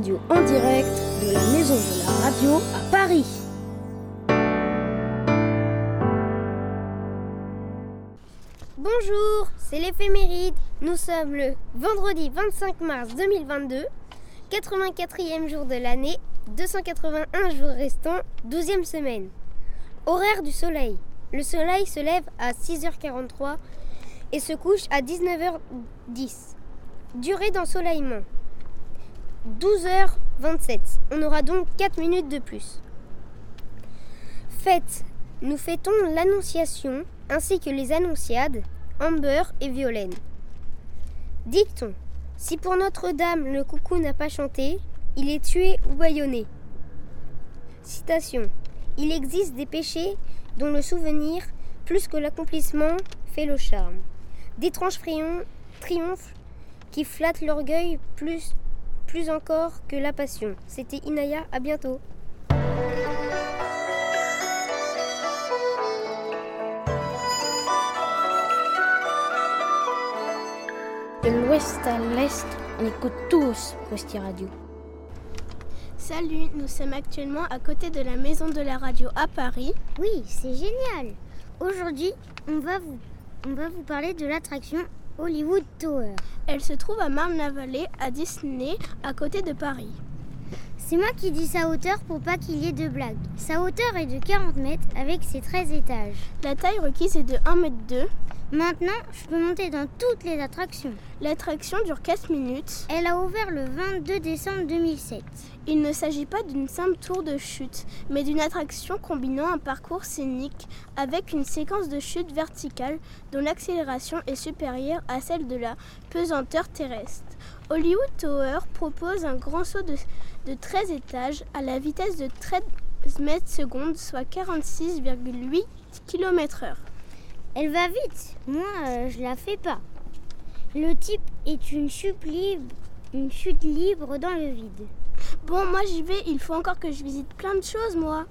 Radio en direct de la Maison de la Radio à Paris. Bonjour, c'est l'éphéméride. Nous sommes le vendredi 25 mars 2022, 84e jour de l'année, 281 jours restants, 12e semaine. Horaire du soleil. Le soleil se lève à 6h43 et se couche à 19h10. Durée d'ensoleillement 12h27. On aura donc 4 minutes de plus. Fête. Nous fêtons l'Annonciation ainsi que les Annonciades, Amber et Violaine. Dicton. Si pour Notre-Dame le coucou n'a pas chanté, il est tué ou bâillonné. Citation. Il existe des péchés dont le souvenir, plus que l'accomplissement, fait le charme. D'étranges triomphes qui flattent l'orgueil plus, plus encore que la passion. C'était Inaya, à bientôt. De l'ouest à l'est, on écoute tous Rosti Radio. Salut, nous sommes actuellement à côté de la maison de la radio à Paris. Oui, c'est génial. Aujourd'hui, on va vous, on va vous parler de l'attraction Hollywood Tower. Elle se trouve à Marne-la-Vallée, à Disney, à côté de Paris. C'est moi qui dis sa hauteur pour pas qu'il y ait de blagues. Sa hauteur est de 40 mètres avec ses 13 étages. La taille requise est de 1 m 2. Maintenant, je peux monter dans toutes les attractions. L'attraction dure 4 minutes. Elle a ouvert le 22 décembre 2007. Il ne s'agit pas d'une simple tour de chute, mais d'une attraction combinant un parcours scénique avec une séquence de chute verticale dont l'accélération est supérieure à celle de la pesanteur terrestre. Hollywood Tower propose un grand saut de, de 13 étages à la vitesse de 13 mètres secondes, soit 46,8 km/h. Elle va vite. Moi, euh, je la fais pas. Le type est une chute libre, une chute libre dans le vide. Bon, moi j'y vais, il faut encore que je visite plein de choses, moi.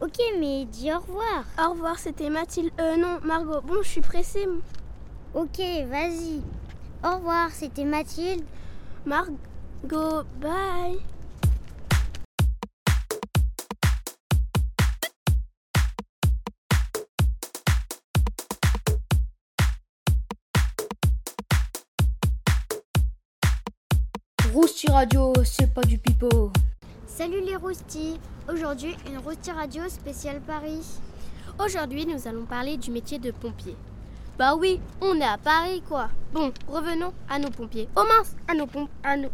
Ok, mais dis au revoir. Au revoir, c'était Mathilde. Euh, non, Margot. Bon, je suis pressée. Ok, vas-y. Au revoir, c'était Mathilde. Margot, bye. Rousti Radio, c'est pas du pipeau. Salut les roustis. Aujourd'hui, une Rousti Radio spéciale Paris. Aujourd'hui, nous allons parler du métier de pompier. Bah oui, on est à Paris quoi. Bon, revenons à nos pompiers. Oh mince, à nos pompiers. À nos...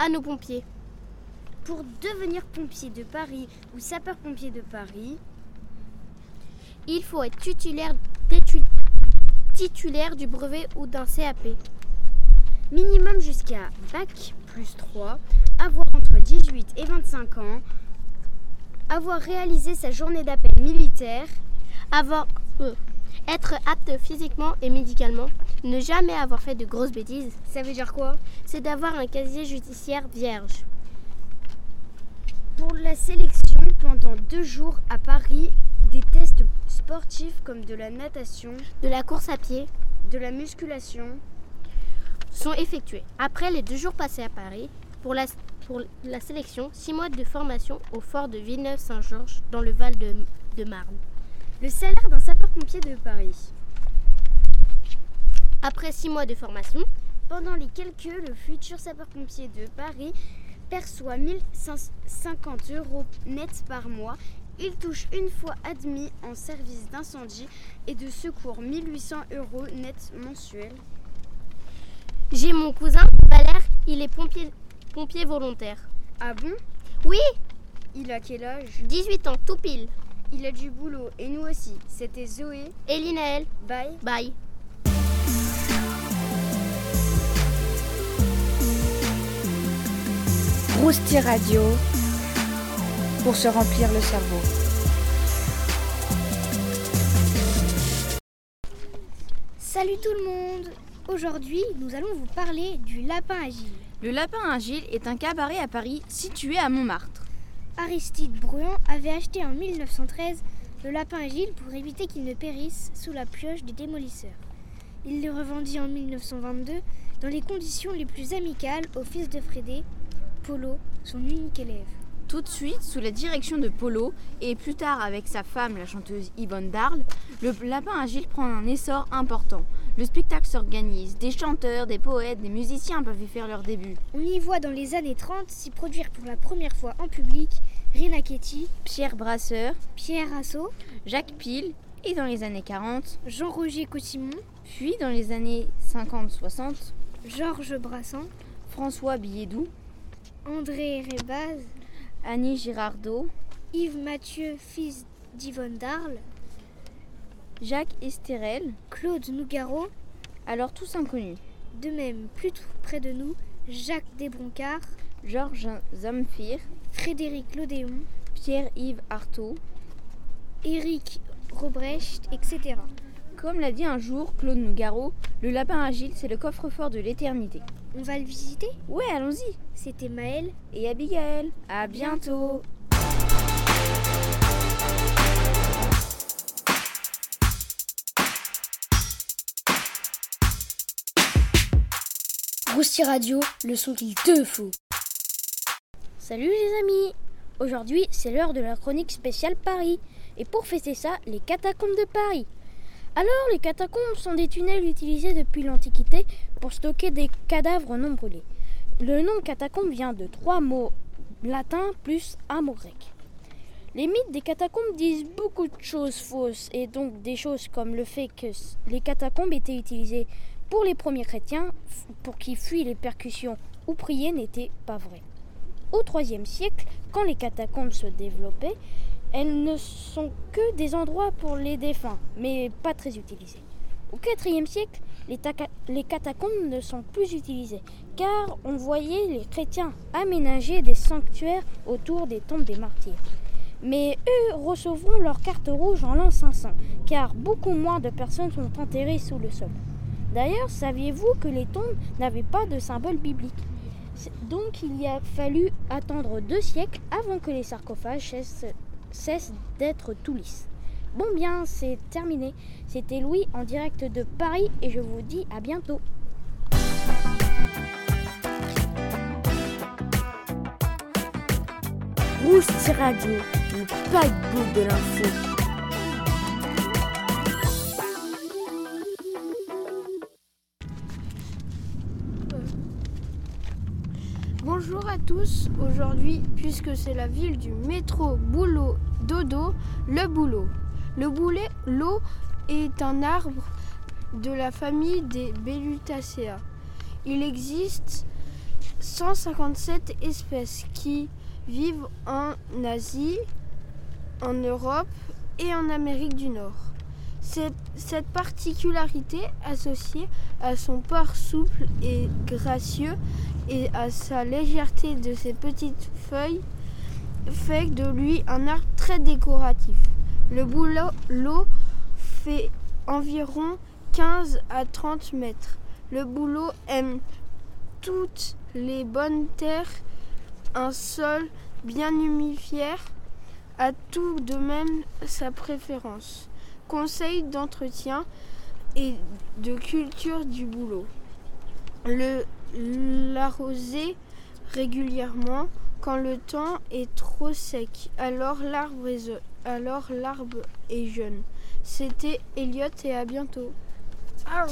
à nos pompiers. Pour devenir pompier de Paris ou sapeur-pompier de Paris, il faut être titulaire, titulaire du brevet ou d'un CAP. Minimum jusqu'à Bac plus 3, avoir entre 18 et 25 ans, avoir réalisé sa journée d'appel militaire, avoir euh, être apte physiquement et médicalement, ne jamais avoir fait de grosses bêtises. Ça veut dire quoi? C'est d'avoir un casier judiciaire vierge. Pour la sélection pendant deux jours à Paris, des tests sportifs comme de la natation, de la course à pied, de la musculation sont effectués. Après les deux jours passés à Paris, pour la, sélection, six mois de formation au fort de Villeneuve-Saint-Georges dans le Val de, de Marne. Le salaire d'un sapeur-pompier de Paris. Après six mois de formation, pendant les calculs, le futur sapeur-pompier de Paris perçoit 1050 euros net par mois. Il touche une fois admis en service d'incendie et de secours 1800 euros net mensuels. J'ai mon cousin, Valère, il est pompier, pompier volontaire. Ah bon? Oui Il a quel âge? 18 ans, tout pile. Il a du boulot, et nous aussi. C'était Zoé. Et Linaël. Bye. Bye. Rousti Radio pour se remplir le cerveau. Salut tout le monde Aujourd'hui, nous allons vous parler du lapin agile. Le lapin agile est un cabaret à Paris situé à Montmartre. Aristide Bruand avait acheté en 1913 le lapin agile pour éviter qu'il ne périsse sous la pioche des démolisseurs. Il le revendit en 1922 dans les conditions les plus amicales au fils de Frédé, Polo, son unique élève. Tout de suite, sous la direction de Polo, et plus tard avec sa femme, la chanteuse Yvonne Darle, le lapin agile prend un essor important. Le spectacle s'organise, des chanteurs, des poètes, des musiciens peuvent y faire leur début. On y voit dans les années 30 s'y produire pour la première fois en public Rina Ketty, Pierre Brasseur, Pierre Assot, Jacques Pile, et dans les années 40, Jean-Roger Cosimon, puis dans les années 50-60, Georges Brassan, François Billedou, André Rebaz, Annie Girardot, Yves Mathieu, fils d'Yvonne Darle, Jacques Esterel, Claude Nougaro, alors tous inconnus. De même, plus près de nous, Jacques Desbroncard, Georges Zamfir, Frédéric Lodéon, Pierre-Yves Artaud, Éric Robrecht, etc. Comme l'a dit un jour Claude Nougaro, le lapin agile, c'est le coffre-fort de l'éternité. On va le visiter? Ouais, allons-y. C'était Maëlle et Abigail. À bientôt. Rousti Radio, le son qu'il te faut. Salut les amis Aujourd'hui, c'est l'heure de la chronique spéciale Paris. Et pour fêter ça, les catacombes de Paris. Alors, les catacombes sont des tunnels utilisés depuis l'Antiquité pour stocker des cadavres non brûlés. Le nom catacombe vient de trois mots latins plus un mot grec. Les mythes des catacombes disent beaucoup de choses fausses et donc des choses comme le fait que les catacombes étaient utilisées pour les premiers chrétiens pour qui fuient les percussions ou prier n'était pas vrai. Au IIIe siècle, quand les catacombes se développaient, elles ne sont que des endroits pour les défunts, mais pas très utilisés. Au IVe siècle, les, les, catacombes ne sont plus utilisées, car on voyait les chrétiens aménager des sanctuaires autour des tombes des martyrs. Mais eux recevront leur carte rouge en l'an 500, car beaucoup moins de personnes sont enterrées sous le sol. D'ailleurs, saviez-vous que les tombes n'avaient pas de symbole biblique? Donc il y a fallu attendre deux siècles avant que les sarcophages cessent cesse d'être tout lisse. Bon bien, c'est terminé. C'était Louis en direct de Paris et je vous dis à bientôt. Rousti Radio, le paquebot de l'info. Aujourd'hui, puisque c'est la ville du métro boulot dodo, le boulot. Le boulet, est un arbre de la famille des Bellutacea. Il existe 157 espèces qui vivent en Asie, en Europe et en Amérique du Nord. Cette particularité associée à son port souple et gracieux et à sa légèreté de ses petites feuilles fait de lui un arbre très décoratif. Le bouleau fait environ 15 à 30 mètres. Le bouleau aime toutes les bonnes terres, un sol bien humifié, a tout de même sa préférence. Conseil d'entretien et de culture du boulot. Le l'arroser régulièrement quand le temps est trop sec. Alors l'arbre est, alors l'arbre est jeune. C'était Elliot et à bientôt.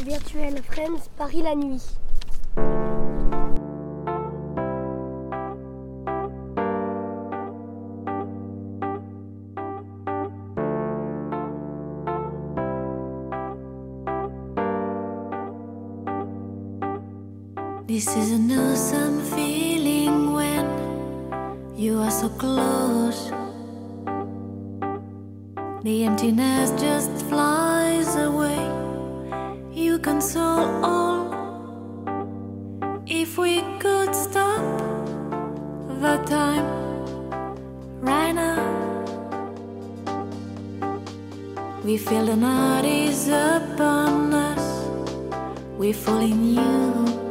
Virtual Friends Paris la nuit. This is an awesome feeling when you are so close. The emptiness just flies away. You console all. If we could stop the time right now, we feel the night is upon us. We fall in you.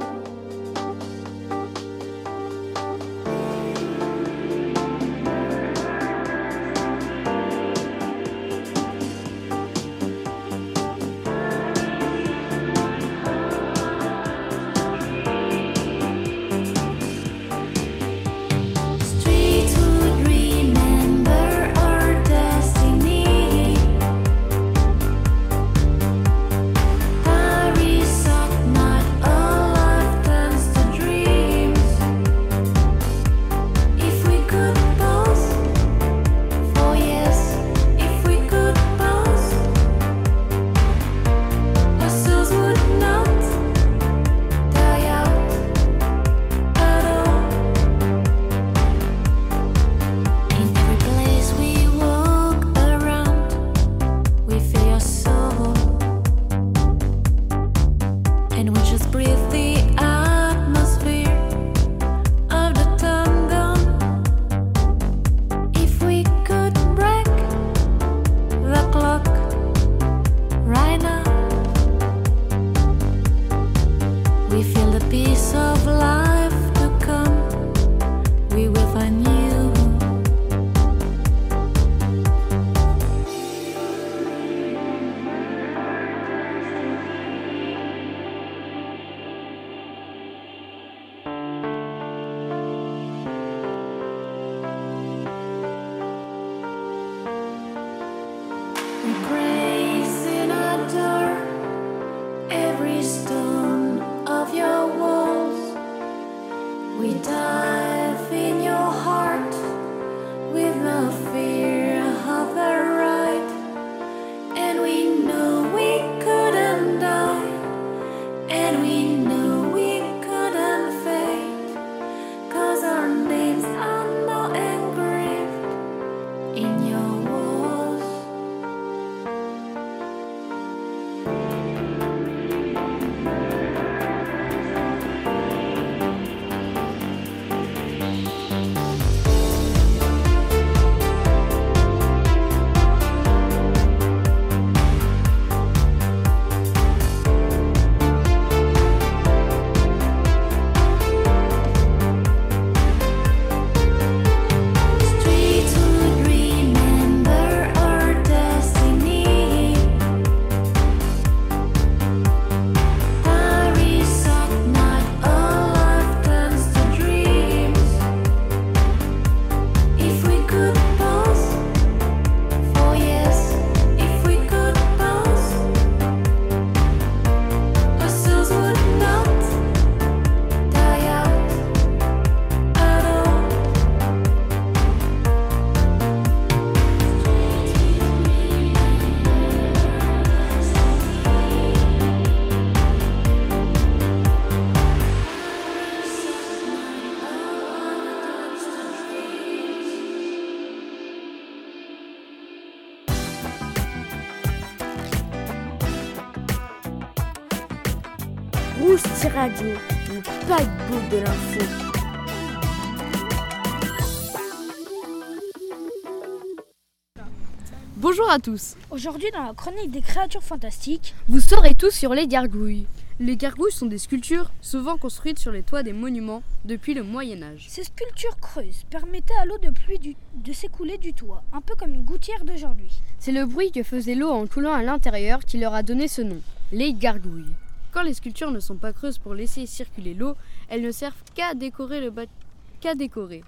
Bonjour à tous. Aujourd'hui, dans la chronique des créatures fantastiques, Vous saurez tout sur les gargouilles. Les gargouilles sont des sculptures souvent construites sur les toits des monuments depuis le Moyen Âge. ces sculptures creuses permettaient à l'eau de pluie du- de s'écouler du toit, un peu comme une gouttière d'aujourd'hui. C'est le bruit que faisait l'eau en coulant à l'intérieur qui leur a donné ce nom, les gargouilles. Quand les sculptures ne sont pas creuses pour laisser circuler l'eau, elles ne servent qu'à décorer le bâtiment. Qu'à décorer.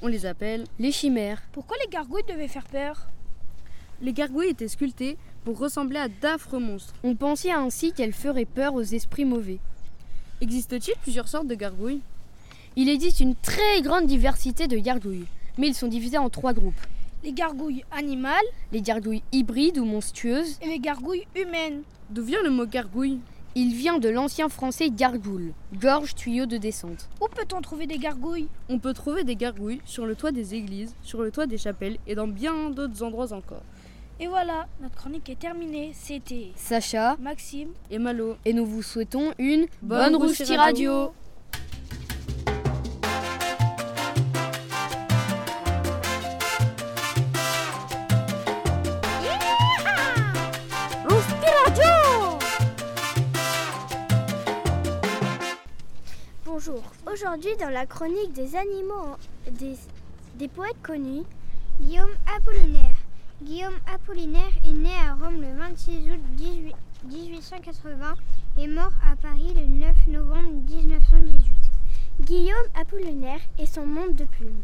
On les appelle. Les chimères. Pourquoi les gargouilles devaient faire peur? Les gargouilles étaient sculptées pour ressembler à d'affreux monstres. On pensait ainsi qu'elles feraient peur aux esprits mauvais. Existe-t-il plusieurs sortes de gargouilles? Il existe une très grande diversité de gargouilles, mais ils sont divisés en trois groupes. Les gargouilles animales Les gargouilles hybrides ou monstrueuses, et les gargouilles humaines. D'où vient le mot gargouille? Il vient de l'ancien français gargoule, gorge tuyau de descente. Où peut-on trouver des gargouilles? On peut trouver des gargouilles sur le toit des églises, sur le toit des chapelles et dans bien d'autres endroits encore. Et voilà, notre chronique est terminée. C'était Sacha Maxime. Et Malo. et nous vous souhaitons une Bonne bonne Rousti Rousti Radio. Radio. Bonjour, aujourd'hui dans la chronique des animaux, des, des poètes connus, Guillaume Apollinaire. Guillaume Apollinaire est né à Rome le 26 août 18 1880 et mort à Paris le 9 novembre 1918. Guillaume Apollinaire et son monde de plumes.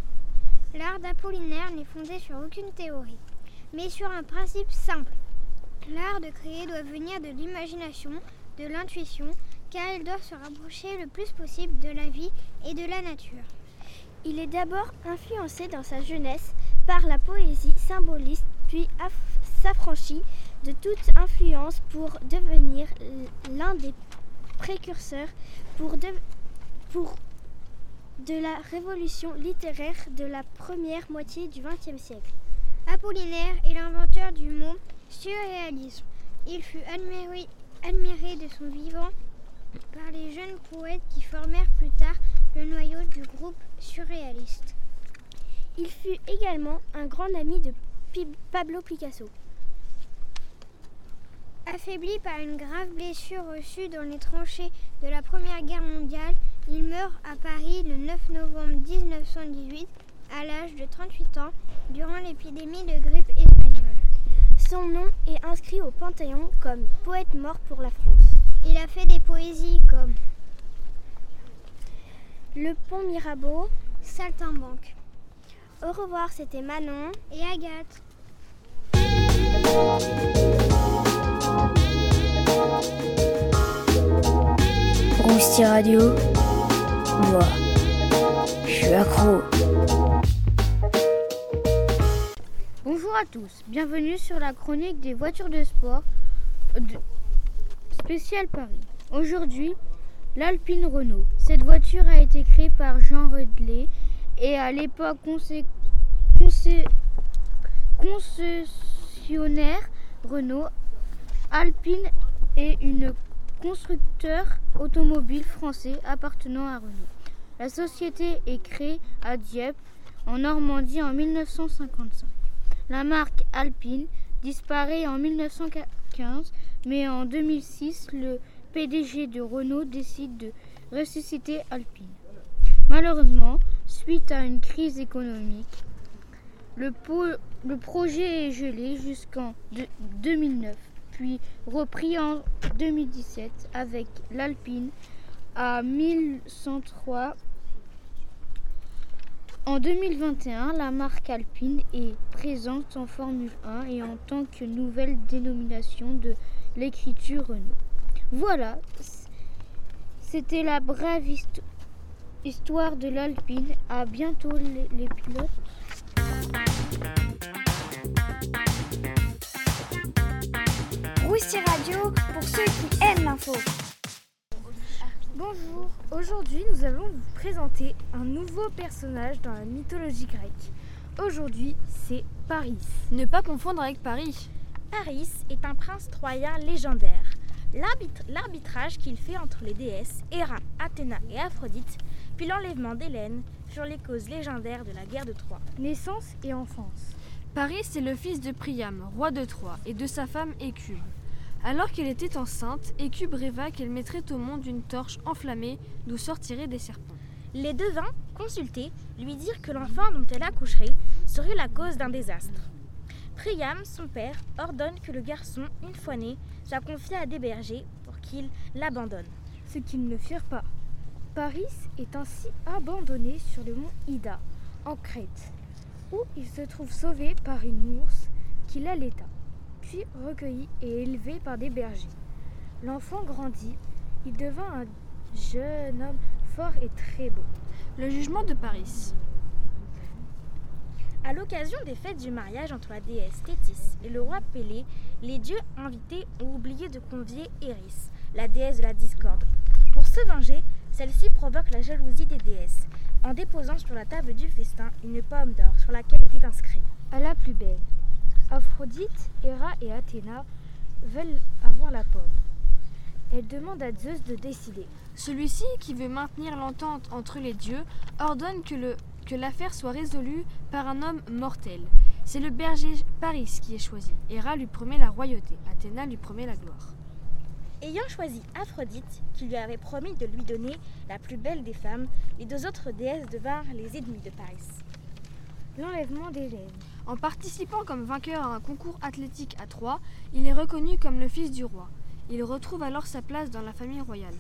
L'art d'Apollinaire n'est fondé sur aucune théorie, mais sur un principe simple. L'art de créer doit venir de l'imagination, de l'intuition, car elle doit se rapprocher le plus possible de la vie et de la nature. Il est d'abord influencé dans sa jeunesse par la poésie symboliste, puis aff- s'affranchit de toute influence pour devenir l'un des précurseurs pour, de- la révolution littéraire de la première moitié du XXe siècle. Apollinaire est l'inventeur du mot surréalisme. Il fut admiré, admiré de son vivant par les jeunes poètes qui formèrent plus tard le noyau du groupe surréaliste. Il fut également un grand ami de Pablo Picasso. Affaibli par une grave blessure reçue dans les tranchées de la Première Guerre mondiale, il meurt à Paris le 9 novembre 1918 à l'âge de 38 ans durant l'épidémie de grippe espagnole. Son nom est inscrit au Panthéon comme poète mort pour la France. Il a fait des poésies comme Le pont Mirabeau. Saltimbanque Au revoir, c'était Manon. et Agathe. Rousti Radio, moi, je suis accro. Bonjour à tous, bienvenue sur la chronique des voitures de sport spécial Paris. Aujourd'hui, l'Alpine Renault. Cette voiture a été créée par Jean Redley et à l'époque concé- concé- Renault. Alpine est une constructeur automobile français appartenant à Renault. La société est créée à Dieppe en Normandie en 1955. La marque Alpine disparaît en 1915, mais en 2006, le PDG de Renault décide de ressusciter Alpine. Malheureusement, suite à une crise économique, le, projet est gelé jusqu'en de- 2009, puis repris en 2017 avec l'Alpine à 1103 en 2021, la marque Alpine est présente en Formule 1 et en tant que nouvelle dénomination de l'écriture Renault. Voilà, c'était la brève histo- histoire de l'Alpine. À bientôt les pilotes. Rousti Radio pour ceux qui aiment l'info. Bonjour, aujourd'hui nous allons vous présenter un nouveau personnage dans la mythologie grecque. Aujourd'hui, c'est Paris. Ne pas confondre avec Paris. Paris est un prince troyen légendaire. L'arbitrage qu'il fait entre les déesses Héra, Athéna et Aphrodite, puis l'enlèvement d'Hélène, les causes légendaires de la guerre de Troie. Naissance et enfance. Paris est le fils de Priam, roi de Troie, et de sa femme Écube. Alors qu'elle était enceinte, Écube rêva qu'elle mettrait au monde une torche enflammée d'où sortiraient des serpents. Les devins, consultés, lui dirent que l'enfant dont elle accoucherait serait la cause d'un désastre. Priam, son père, ordonne que le garçon, une fois né, soit confié à des bergers pour qu'ils l'abandonnent. Ce qu'ils ne firent pas. Paris est ainsi abandonné sur le mont Ida, en Crète, où il se trouve sauvé par une ours qui l'allaita, puis recueilli et élevé par des bergers. L'enfant grandit, il devint un jeune homme fort et très beau. Le jugement de Paris. À l'occasion des fêtes du mariage entre la déesse Thétis et le roi Pélée, les dieux invités ont oublié de convier Eris, la déesse de la discorde. Pour se venger, celle-ci provoque la jalousie des déesses en déposant sur la table du festin une pomme d'or sur laquelle était inscrit À la plus belle. Aphrodite, Héra et Athéna veulent avoir la pomme. Elle demande à Zeus de décider. Celui-ci, qui veut maintenir l'entente entre les dieux, ordonne que, que l'affaire soit résolue par un homme mortel. C'est le berger Paris qui est choisi. Héra lui promet la royauté, Athéna lui promet la gloire. Ayant choisi Aphrodite, qui lui avait promis de lui donner la plus belle des femmes, les deux autres déesses devinrent les ennemis de Paris. L'enlèvement d'Hélène. En participant comme vainqueur à un concours athlétique à Troie, il est reconnu comme le fils du roi. Il retrouve alors sa place dans la famille royale.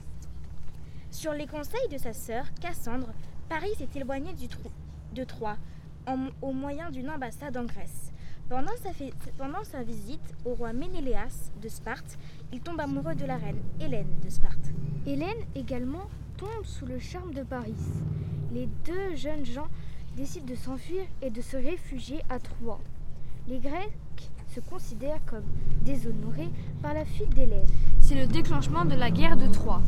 Sur les conseils de sa sœur, Cassandre, Paris s'est éloigné du de Troie en, au moyen d'une ambassade en Grèce. Pendant sa, pendant sa, visite au roi Ménéléas de Sparte, il tombe amoureux de la reine Hélène de Sparte. Hélène également tombe sous le charme de Paris. Les deux jeunes gens décident de s'enfuir et de se réfugier à Troie. Les Grecs se considèrent comme déshonorés par la fuite d'Hélène. C'est le déclenchement de la guerre de Troie.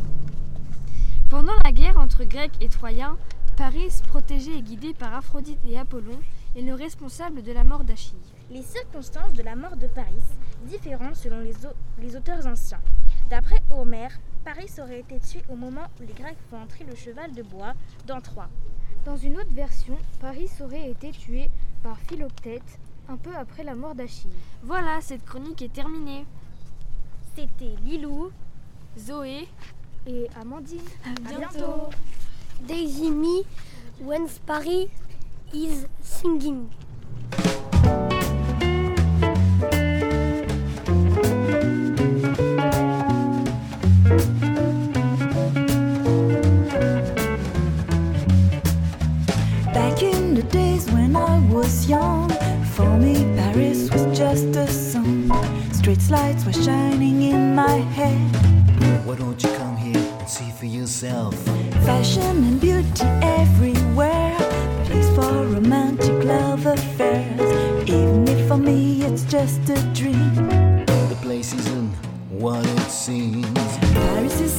Pendant la guerre entre Grecs et Troyens, Paris, protégé et guidé par Aphrodite et Apollon, est le responsable de la mort d'Achille. Les circonstances de la mort de Paris diffèrent selon les, les auteurs anciens. D'après Homère, Paris aurait été tué au moment où les Grecs font entrer le cheval de bois dans Troie. Dans une autre version, Paris aurait été tué par Philoctète un peu après la mort d'Achille. Voilà, cette chronique est terminée. C'était Lilou, Zoé et Amandine. À bientôt. Daisy Me, when Paris is singing. Back in the days when I was young, for me Paris was just a song. Street lights were shining in my head. Why don't you come here and see for yourself? Fashion and beauty everywhere, place for romantic love affairs. Even if for me it's just a dream. The place isn't what it seems. Paris is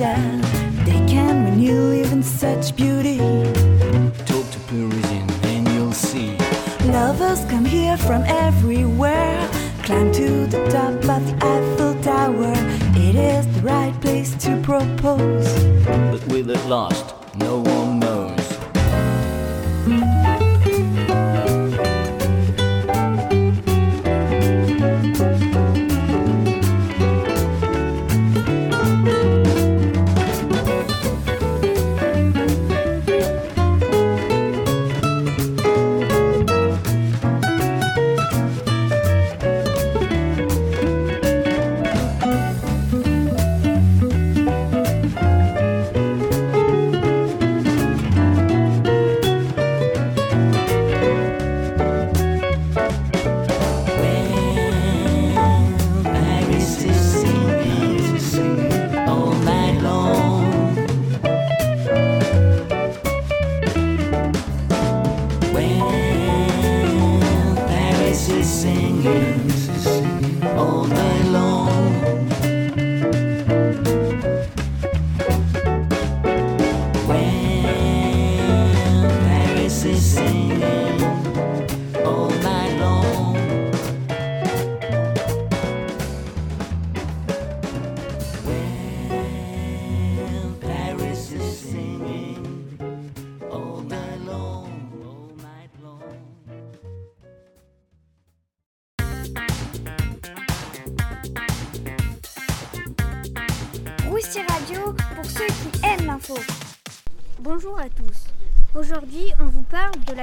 as they can when you live in such beauty. Talk to Parisian and you'll see. Lovers come here from everywhere. Climb to the top of the Eiffel Tower. It is the right place to propose. But will it last? No one knows.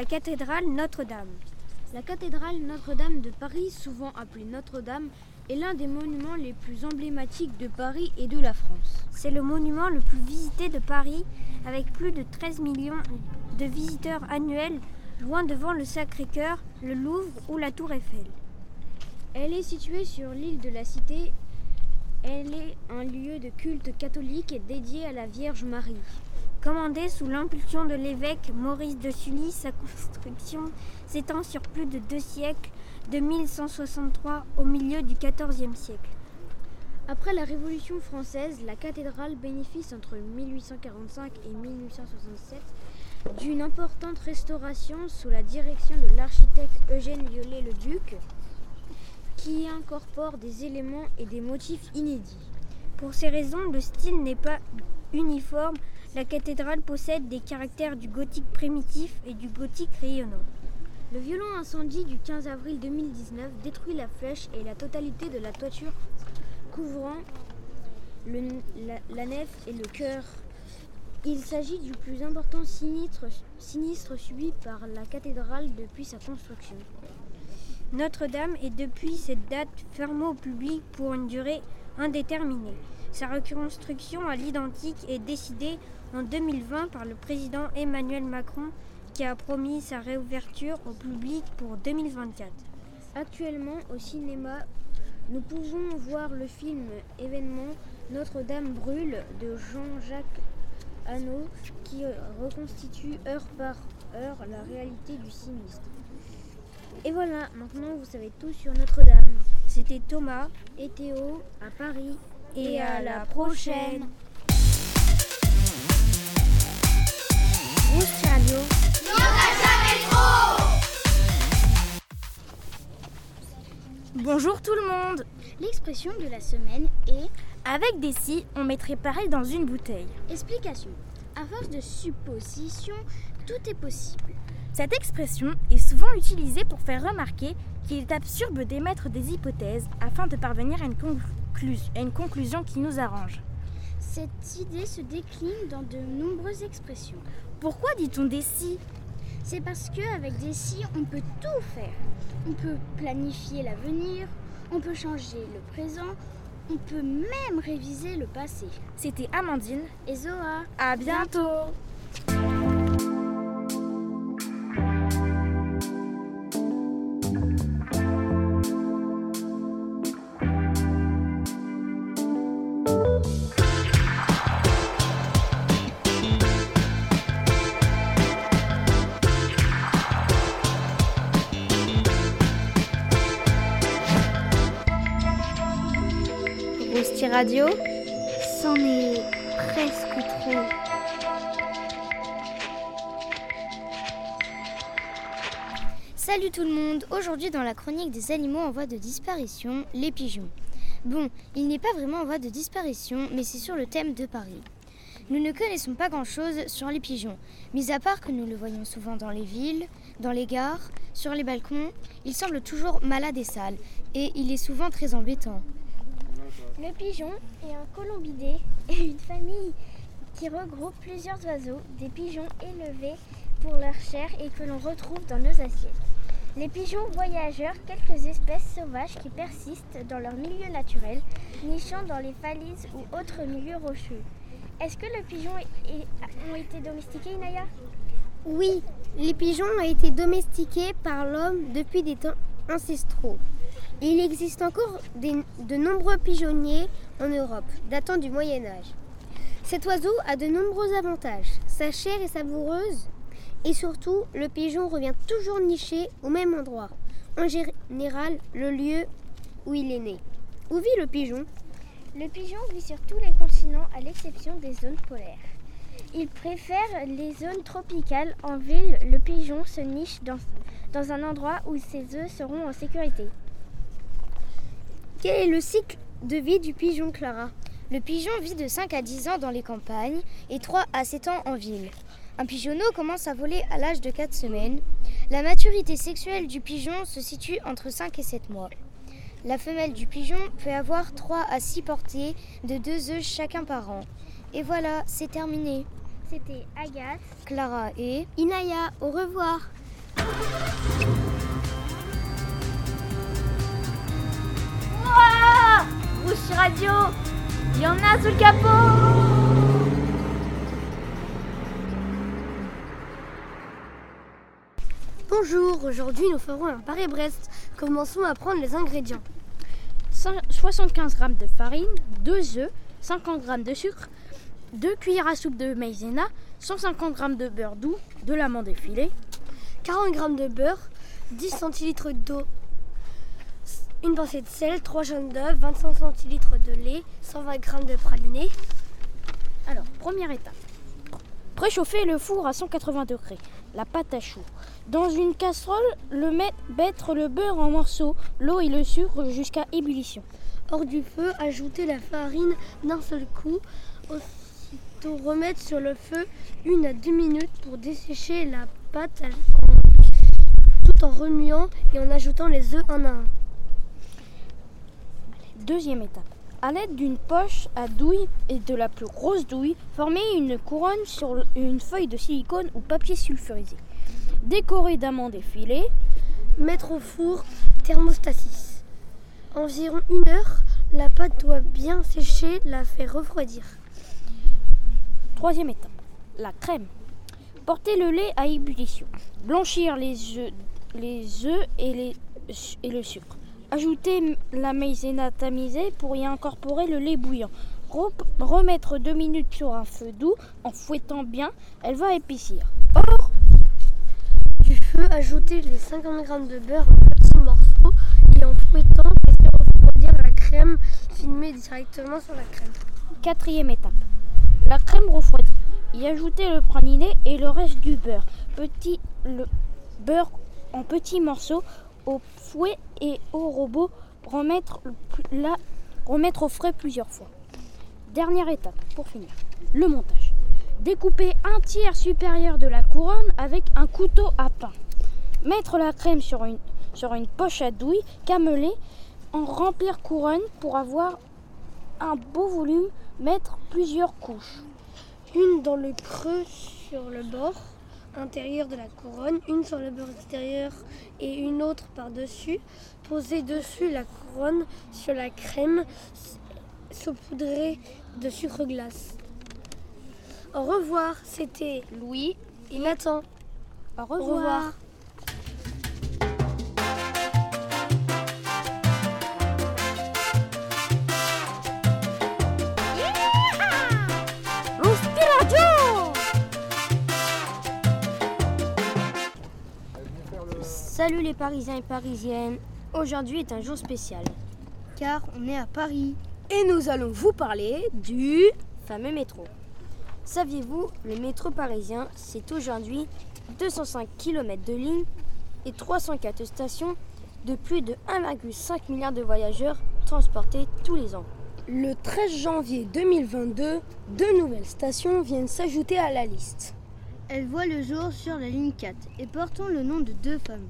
Cathédrale Notre-Dame. La cathédrale Notre-Dame de Paris, souvent appelée Notre-Dame, est l'un des monuments les plus emblématiques de Paris et de la France. C'est le monument le plus visité de Paris avec plus de 13 millions de visiteurs annuels, loin devant le Sacré-Cœur, le Louvre ou la Tour Eiffel. Elle est située sur l'île de la Cité. Elle est un lieu de culte catholique dédié à la Vierge Marie. Commandée sous l'impulsion de l'évêque Maurice de Sully, sa construction s'étend sur plus de deux siècles, de 1163 au milieu du XIVe siècle. Après la Révolution française, la cathédrale bénéficie entre 1845 et 1867 d'une importante restauration sous la direction de l'architecte Eugène Viollet-le-Duc, qui incorpore des éléments et des motifs inédits. Pour ces raisons, le style n'est pas uniforme. La cathédrale possède des caractères du gothique primitif et du gothique rayonnant. Le violent incendie du 15 avril 2019 détruit la flèche et la totalité de la toiture couvrant la, nef et le chœur. Il s'agit du plus important sinistre subi par la cathédrale depuis sa construction. Notre-Dame est depuis cette date fermée au public pour une durée indéterminée. Sa reconstruction à l'identique est décidée en 2020 par le président Emmanuel Macron qui a promis sa réouverture au public pour 2024. Actuellement au cinéma, nous pouvons voir le film événement Notre-Dame brûle de Jean-Jacques Hano qui reconstitue heure par heure la réalité du sinistre. Et voilà, maintenant vous savez tout sur Notre-Dame. C'était Thomas et Théo à Paris. Et, et à la prochaine. Bonjour tout le monde L'expression de la semaine est Avec des si, on mettrait pareil dans une bouteille. Explication. À force de supposition, tout est possible. Cette expression est souvent utilisée pour faire remarquer qu'il est absurde d'émettre des hypothèses afin de parvenir à une, conclu à une conclusion qui nous arrange. Cette idée se décline dans de nombreuses expressions. Pourquoi dit-on des si C'est parce qu'avec des si, on peut tout faire. On peut planifier l'avenir, on peut changer le présent, on peut même réviser le passé. C'était Amandine et Zoa. À bientôt. Radio, c'en est presque trop. Salut tout le monde, aujourd'hui dans la chronique des animaux en voie de disparition, les pigeons. Bon, il n'est pas vraiment en voie de disparition, mais c'est sur le thème de Paris. Nous ne connaissons pas grand-chose sur les pigeons, mis à part que nous le voyons souvent dans les villes, dans les gares, sur les balcons, il semble toujours malade et sale, et il est souvent très embêtant. Le pigeon est un colombidé et une famille qui regroupe plusieurs oiseaux, des pigeons élevés pour leur chair et que l'on retrouve dans nos assiettes. Les pigeons voyageurs, quelques espèces sauvages qui persistent dans leur milieu naturel, nichant dans les falaises ou autres milieux rocheux. Est-ce que les pigeons ont été domestiqués, Inaya? Oui, les pigeons ont été domestiqués par l'homme depuis des temps ancestraux. Il existe encore de nombreux pigeonniers en Europe, datant du Moyen Âge. Cet oiseau a de nombreux avantages. Sa chair est savoureuse et surtout, le pigeon revient toujours niché au même endroit, en général le lieu où il est né. Où vit le pigeon? Le pigeon vit sur tous les continents à l'exception des zones polaires. Il préfère les zones tropicales. En ville, le pigeon se niche dans un endroit où ses œufs seront en sécurité. Quel est le cycle de vie du pigeon, Clara? Le pigeon vit de 5 à 10 ans dans les campagnes et 3 à 7 ans en ville. Un pigeonneau commence à voler à l'âge de 4 semaines. La maturité sexuelle du pigeon se situe entre 5 et 7 mois. La femelle du pigeon peut avoir 3 à 6 portées de 2 œufs chacun par an. Et voilà, c'est terminé. C'était Agathe, Clara et Inaya, au revoir. Radio Il y en a sous le capot Bonjour, aujourd'hui nous ferons un Paris-Brest. Commençons à prendre les ingrédients. 75 g de farine, 2 œufs, 50 g de sucre, 2 cuillères à soupe de maïzena, 150 g de beurre doux, de l'amande effilée, 40 g de beurre, 10 centilitres d'eau, une pincée de sel, 3 jaunes d'œufs, 25 centilitres de lait, 120 g de praliné. Alors, première étape. Préchauffer le four à 180 degrés. La pâte à choux. Dans une casserole, le met- mettre le beurre en morceaux, l'eau et le sucre jusqu'à ébullition. Hors du feu, ajouter la farine d'un seul coup. Aussitôt remettre sur le feu une à deux minutes pour dessécher la pâte tout en remuant et en ajoutant les œufs un à un. Deuxième étape. À l'aide d'une poche à douille et de la plus grosse douille, former une couronne sur une feuille de silicone ou papier sulfurisé. Décorer d'amandes effilées. Mettre au four thermostat 6. Environ une heure, la pâte doit bien sécher, la faire refroidir. Troisième étape. La crème. Porter le lait à ébullition. Blanchir les œufs, les œufs et, les, et le sucre. Ajouter la maïzena tamisée pour y incorporer le lait bouillant. Re- remettre deux minutes sur un feu doux en fouettant bien. Elle va épaissir. Or, Du feu, ajouter les 50 g de beurre en petits morceaux et en fouettant, laisser refroidir la crème, filmer directement sur la crème. Quatrième étape. La crème refroidie. Y ajouter le praliné et le reste du beurre. Petit, le beurre en petits morceaux au fouet et au robot. Remettre, la- remettre au frais plusieurs fois. Dernière étape pour finir. Le montage. Découper un tiers supérieur de la couronne avec un couteau à pain. Mettre la crème sur une, sur une poche à douille, cameler, en remplir couronne pour avoir un beau volume, mettre plusieurs couches. Une dans le creux sur le bord intérieur de la couronne, une sur le bord extérieur et une autre par-dessus. Poser dessus la couronne sur la crème saupoudrée de sucre glace. Au revoir, c'était Louis et Nathan. Au revoir. Salut les Parisiens et Parisiennes. Aujourd'hui est un jour spécial. Car on est à Paris. Et nous allons vous parler du fameux métro. Saviez-vous, le métro parisien, c'est aujourd'hui 205 km de ligne et 304 stations de plus de 1,5 milliard de voyageurs transportés tous les ans. Le 13 janvier 2022, deux nouvelles stations viennent s'ajouter à la liste. Elle voit le jour sur la ligne 4 et portant le nom de deux femmes.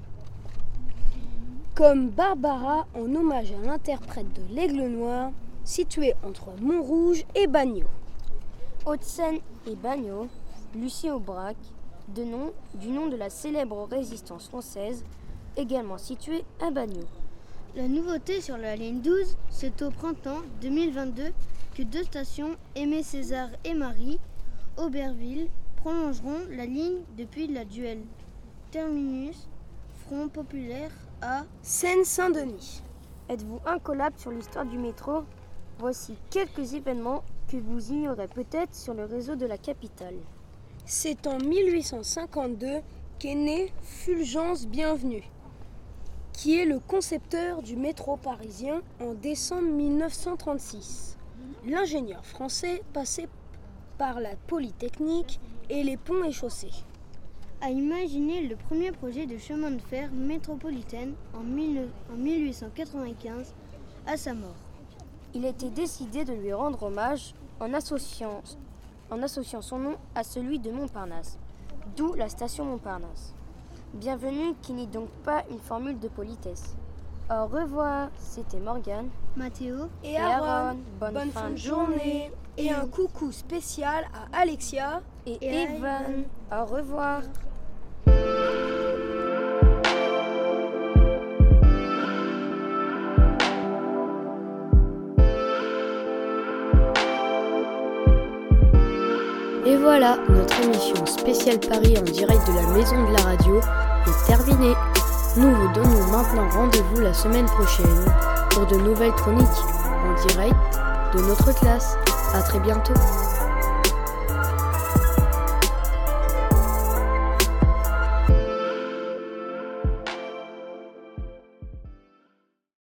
Comme Barbara en hommage à l'interprète de l'Aigle Noir, situé entre Montrouge et Bagnols. Haute-Seine et Bagnols, Lucie Aubrac, du nom de la célèbre résistance française, également située à Bagnols. La nouveauté sur la ligne 12, c'est au printemps 2022 que deux stations, Aimé César et Marie, Auberville, prolongeront la ligne depuis la Duel. Terminus, Front Populaire à Seine-Saint-Denis. Êtes-vous incollable sur l'histoire du métro? Voici quelques événements que vous ignorez peut-être sur le réseau de la capitale. C'est en 1852 qu'est né Fulgence Bienvenue, qui est le concepteur du métro parisien en décembre 1936. L'ingénieur français passait par la Polytechnique et les ponts et chaussées. A imaginé le premier projet de chemin de fer métropolitaine en, mille- en 1895 à sa mort. Il a été décidé de lui rendre hommage en associant, en associant son nom à celui de Montparnasse, d'où la station Montparnasse. Bienvenue qui n'est donc pas une formule de politesse. Au revoir, c'était Morgane. Mathéo. Et Aaron. Bonne, fin de journée. Et un coucou spécial à Alexia et, Evan. Au revoir. Et voilà, notre émission spéciale Paris en direct de la maison de la radio est terminée. Nous vous donnons maintenant rendez-vous la semaine prochaine pour de nouvelles chroniques en direct de notre classe. À très bientôt.